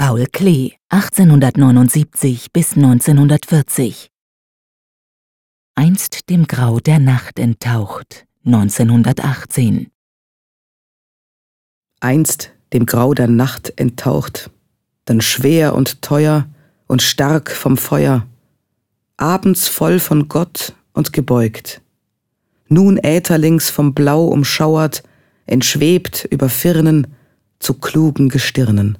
Paul Klee, 1879 bis 1940. Einst dem Grau der Nacht enttaucht, 1918. Einst dem Grau der Nacht enttaucht, dann schwer und teuer und stark vom Feuer, abends voll von Gott und gebeugt. Nun ätherlings vom Blau umschauert, entschwebt über Firnen zu klugen Gestirnen.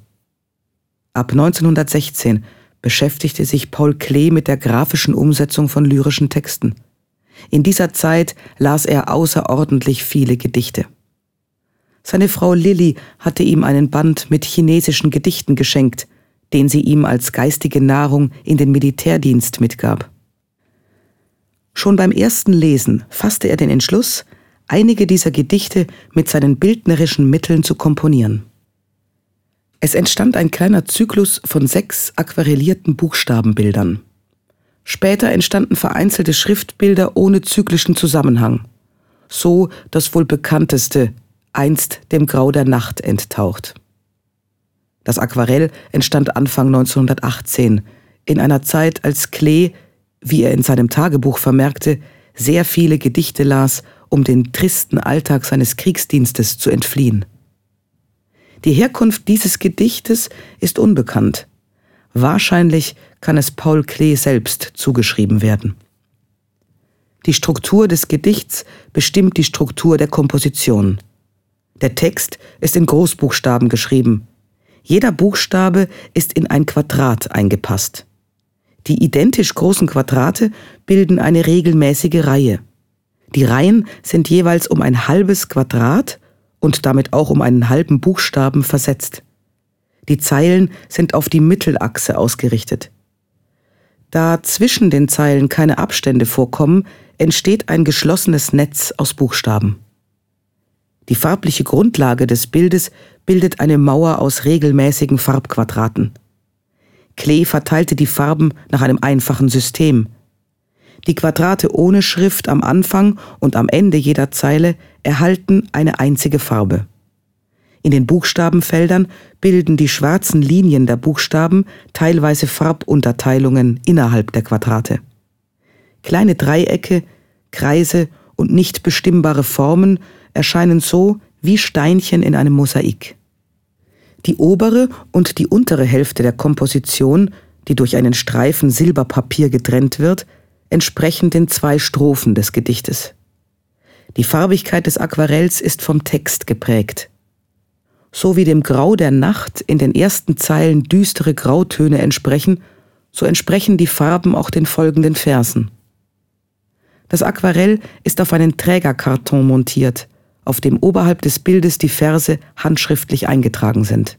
Ab 1916 beschäftigte sich Paul Klee mit der grafischen Umsetzung von lyrischen Texten. In dieser Zeit las er außerordentlich viele Gedichte. Seine Frau Lilly hatte ihm einen Band mit chinesischen Gedichten geschenkt, den sie ihm als geistige Nahrung in den Militärdienst mitgab. Schon beim ersten Lesen fasste er den Entschluss, einige dieser Gedichte mit seinen bildnerischen Mitteln zu komponieren. Es entstand ein kleiner Zyklus von sechs aquarellierten Buchstabenbildern. Später entstanden vereinzelte Schriftbilder ohne zyklischen Zusammenhang. So das wohl bekannteste, einst dem Grau der Nacht enttaucht. Das Aquarell entstand Anfang 1918, in einer Zeit, als Klee, wie er in seinem Tagebuch vermerkte, sehr viele Gedichte las, um den tristen Alltag seines Kriegsdienstes zu entfliehen. Die Herkunft dieses Gedichtes ist unbekannt. Wahrscheinlich kann es Paul Klee selbst zugeschrieben werden. Die Struktur des Gedichts bestimmt die Struktur der Komposition. Der Text ist in Großbuchstaben geschrieben. Jeder Buchstabe ist in ein Quadrat eingepasst. Die identisch großen Quadrate bilden eine regelmäßige Reihe. Die Reihen sind jeweils um ein halbes Quadrat und damit auch um einen halben Buchstaben versetzt. Die Zeilen sind auf die Mittelachse ausgerichtet. Da zwischen den Zeilen keine Abstände vorkommen, entsteht ein geschlossenes Netz aus Buchstaben. Die farbliche Grundlage des Bildes bildet eine Mauer aus regelmäßigen Farbquadraten. Klee verteilte die Farben nach einem einfachen System. Die Quadrate ohne Schrift am Anfang und am Ende jeder Zeile erhalten eine einzige Farbe. In den Buchstabenfeldern bilden die schwarzen Linien der Buchstaben teilweise Farbunterteilungen innerhalb der Quadrate. Kleine Dreiecke, Kreise und nicht bestimmbare Formen erscheinen so wie Steinchen in einem Mosaik. Die obere und die untere Hälfte der Komposition, die durch einen Streifen Silberpapier getrennt wird, entsprechen den zwei Strophen des Gedichtes. Die Farbigkeit des Aquarells ist vom Text geprägt. So wie dem Grau der Nacht in den ersten Zeilen düstere Grautöne entsprechen, so entsprechen die Farben auch den folgenden Versen. Das Aquarell ist auf einen Trägerkarton montiert, auf dem oberhalb des Bildes die Verse handschriftlich eingetragen sind.